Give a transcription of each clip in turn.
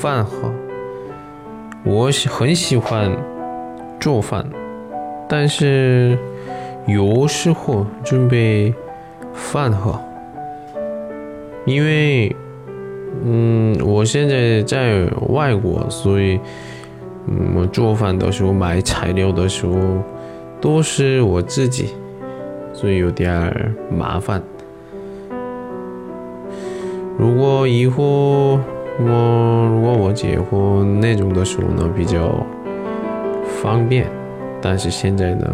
饭盒，我喜很喜欢做饭，但是有时候准备饭盒，因为嗯，我现在在外国，所以嗯，我做饭的时候买材料的时候都是我自己，所以有点麻烦。如果以后。我如果我结婚那种的时候呢，比较方便，但是现在呢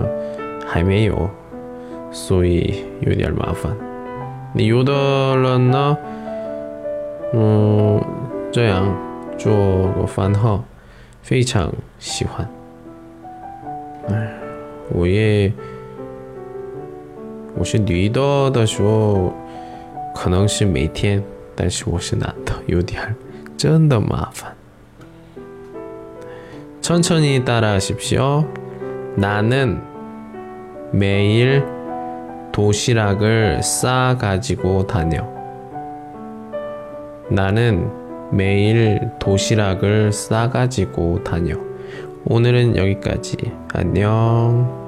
还没有，所以有点麻烦。你有的人呢，嗯，这样做个饭号，非常喜欢。哎，我也我是女的的时候，可能是每天，但是我是男的，有点。真的麻烦。천천히따라하십시오나는매일도시락을싸가지고다녀나는매일도시락을싸가지고다녀오늘은여기까지안녕